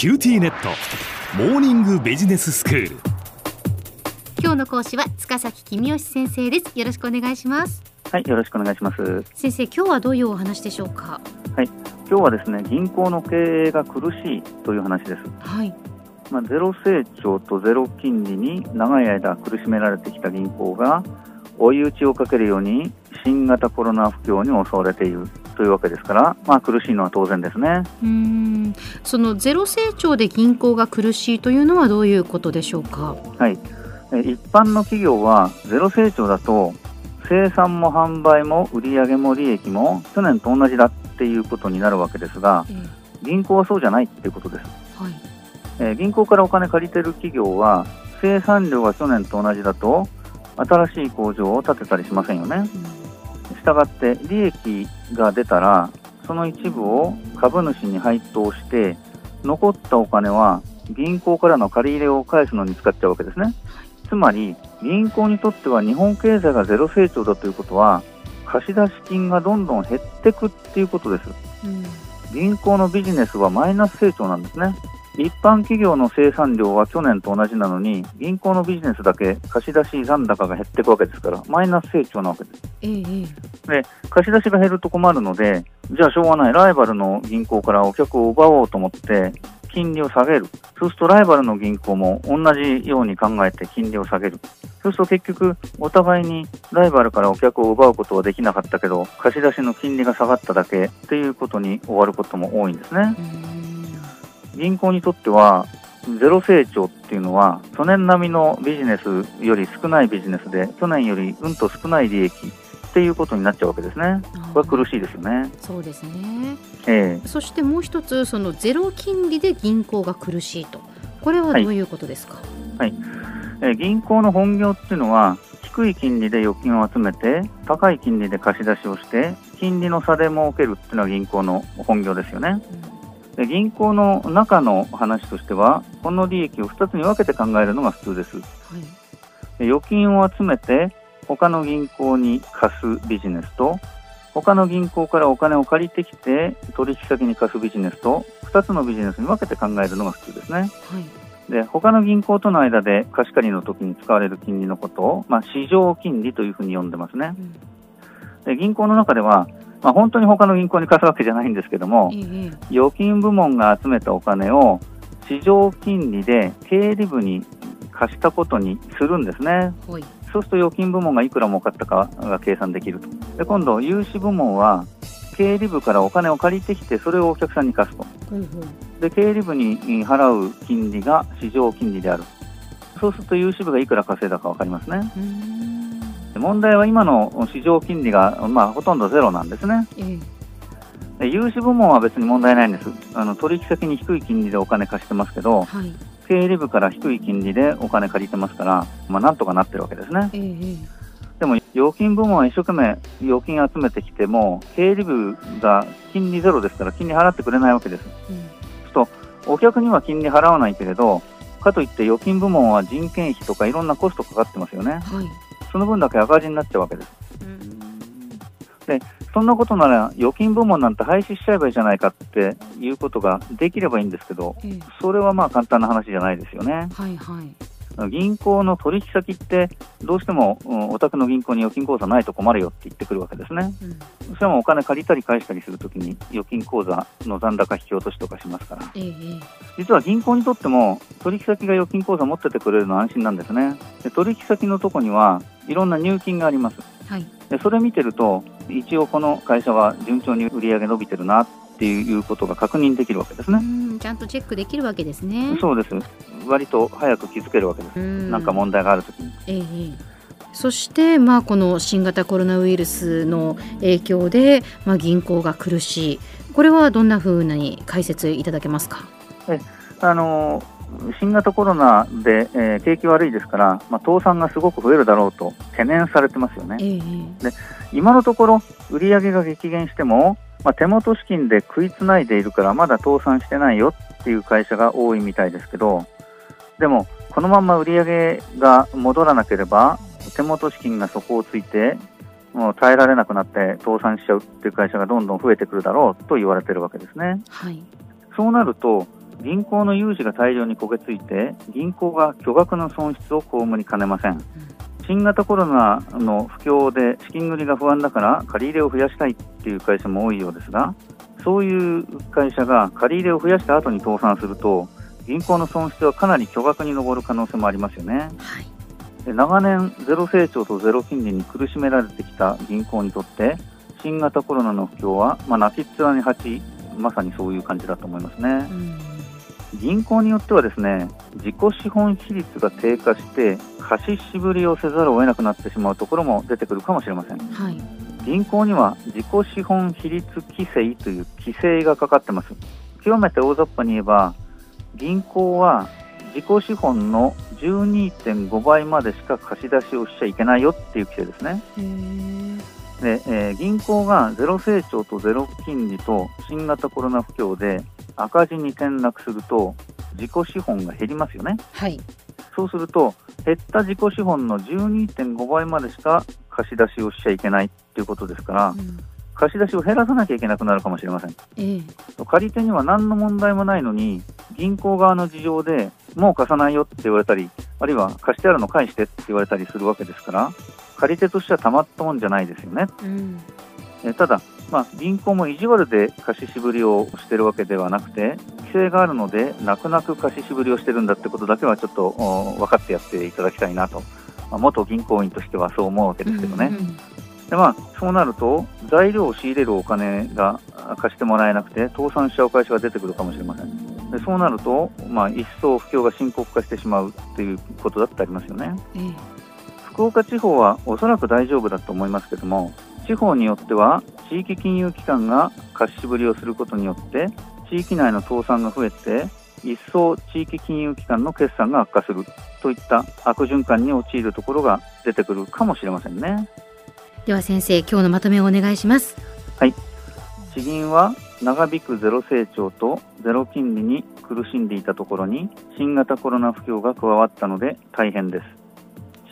QTnet。モーニングビジネススクール。今日の講師は塚崎公義先生です。よろしくお願いします。はい、よろしくお願いします。先生今日はどういうお話でしょうか？今日はですね、銀行の経営が苦しいという話です。はい。まあ、ゼロ成長とゼロ金利に長い間苦しめられてきた銀行が追い打ちをかけるように新型コロナ不況に襲われているというわけですから、まあ、苦しいのは当然ですね。うーんそのゼロ成長で銀行が苦しいというのはどういうことでしょうか？はい、え一般の企業はゼロ成長だと生産も販売も売上も利益も去年と同じだっていうことになるわけですがええ銀行はそうじゃないっていうことです。はいえー銀行からお金借りてる企業は生産量が去年と同じだと新しい工場を建てたりしませんよね。したがって利益が出たらその一部を株主に配当して残ったお金は銀行からの借り入れを返すのに使っちゃうわけですね。つまり銀行にとっては日本経済がゼロ成長だということは貸出金がどんどん減ってくっていうことです。うん銀行のビジネスはマイナス成長なんですね。一般企業の生産量は去年と同じなのに、銀行のビジネスだけ貸し出し残高が減っていくわけですから、マイナス成長なわけです。ええええ貸し出しが減ると困るので、じゃあしょうがない、ライバルの銀行からお客を奪おうと思って、金利を下げる。そうするとライバルの銀行も同じように考えて金利を下げる。そうすると結局、お互いにライバルからお客を奪うことはできなかったけど、貸し出しの金利が下がっただけっていうことに終わることも多いんですね。銀行にとっては、ゼロ成長っていうのは、去年並みのビジネスより少ないビジネスで、去年よりうんと少ない利益っていうことになっちゃうわけですね。これは苦しいですよね。そうですね。ええ。そしてもう一つそのゼロ金利で銀行が苦しいと。これはどういうことですか、えー銀行の本業っていうのは、低い金利で預金を集めて、高い金利で貸し出しをして、金利の差で儲けるっていうのが銀行の本業ですよね。で銀行の中の話としては、この利益を2つに分けて考えるのが普通です。はいで預金を集めて他の銀行に貸すビジネスと他の銀行からお金を借りてきて取引先に貸すビジネスと2つのビジネスに分けて考えるのが普通ですね。はいで他の銀行との間で貸し借りの時に使われる金利のことを、まあ、市場金利というふうに呼んでますね。うんで銀行の中では、まあ、本当に他の銀行に貸すわけじゃないんですけどもええ預金部門が集めたお金を市場金利で経理部に貸したことにするんですね。はいそうすると預金部門がいくら儲かったかが計算できると。で、今度、融資部門は、経理部からお金を借りてきて、それをお客さんに貸すと。で、経理部に払う金利が市場金利である。そうすると、融資部がいくら稼いだかわかりますね。問題は今の市場金利が、まあ、ほとんどゼロなんですね。え融資部門は別に問題ないんです。あの、取引先に低い金利でお金貸してますけど、はい経理部から低い金利でお金借りてますから、まあ、なんとかなってるわけですね。でも預金部門は一生懸命預金集めてきても経理部が金利ゼロですから金利払ってくれないわけです。えうんとお客には金利払わないけれどかといって預金部門は人件費とかいろんなコストかかってますよね。はいその分だけ赤字になっちゃうわけです。うん。そんなことなら預金部門なんて廃止しちゃえばいいじゃないかっていうことができればいいんですけどええ。それはまあ簡単な話じゃないですよね。はいはい。銀行の取引先ってどうしてもうんお宅の銀行に預金口座ないと困るよって言ってくるわけですね。うん。それもお金借りたり返したりするときに預金口座の残高引き落としとかしますから。えええ。実は銀行にとっても取引先が預金口座持っててくれるのは安心なんですね。で取引先のとこにはいろんな入金があります。えはい。でそれ見てると一応この会社は順調に売り上げ伸びてるなっていうことが確認できるわけですうねんちゃんとチェックできるわけですね。そうです。割と早く気づけるわけです。うん。なんか問題があるときに。ええええ。そして、まあ、この新型コロナウイルスの影響で、まあ、銀行が苦しい。これはどんなふうに解説いただけますか？あの新型コロナで、えー景気悪いですから、まあ、倒産がすごく増えるだろうと懸念されてますよね。ええ今のところ、売上が激減しても、まあ、手元資金で食いつないでいるから、まだ倒産してないよっていう会社が多いみたいですけど、でも、このまま売上が戻らなければ、手元資金が底をついて、もう耐えられなくなって倒産しちゃうっていう会社がどんどん増えてくるだろうと言われてるわけですね。はい。そうなると、銀行の融資が大量に焦げついて銀行が巨額の損失を被りかねません。新型コロナの不況で資金繰りが不安だから借り入れを増やしたいっていう会社も多いようですがそういう会社が借り入れを増やした後に倒産すると銀行の損失はかなり巨額に上る可能性もありますよね、はい、長年ゼロ成長とゼロ金利に苦しめられてきた銀行にとって新型コロナの不況は、まあ、泣きっ面に蜂まさにそういう感じだと思いますね、うん銀行によってはですね自己資本比率が低下して貸し渋りをせざるを得なくなってしまうところも出てくるかもしれません、はい、銀行には自己資本比率規制という規制がかかってます。極めて大雑把に言えば銀行は自己資本の12.5倍までしか貸し出しをしちゃいけないよっていう規制ですね。で、えー、銀行がゼロ成長とゼロ金利と新型コロナ不況で赤字に転落すると自己資本が減りますよね。はい、そうすると減った自己資本の12.5倍までしか貸し出しをしちゃいけないということですから、うん、貸し出しを減らさなきゃいけなくなるかもしれません、えー、借り手には何の問題もないのに銀行側の事情でもう貸さないよって言われたりあるいは貸してあるの返してって言われたりするわけですから借り手としてはたまったもんじゃないですよね、うん、えただ、まあ、銀行も意地悪で貸し渋りをしてるわけではなくて規制があるので泣く泣く貸し渋りをしてるんだってことだけはちょっと分かってやっていただきたいなと、まあ、元銀行員としてはそう思うわけですけどね。うんうんでまあ、そうなると材料を仕入れるお金が貸してもらえなくて倒産しちゃう会社が出てくるかもしれません。でそうなると、まあ、一層不況が深刻化してしまうということだってありますよね、えー、福岡地方はおそらく大丈夫だと思いますけども地方によっては地域金融機関が貸し渋りをすることによって地域内の倒産が増えて一層地域金融機関の決算が悪化するといった悪循環に陥るところが出てくるかもしれませんね。では先生今日のまとめをお願いします。はい。地銀は長引くゼロ成長とゼロ金利に苦しんでいたところに新型コロナ不況が加わったので大変です。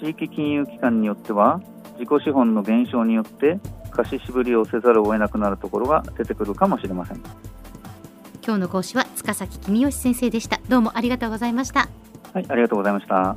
地域金融機関によっては自己資本の減少によって貸し渋りをせざるを得なくなるところが出てくるかもしれません。今日の講師は塚崎君吉先生でした。どうもありがとうございました。はいありがとうございました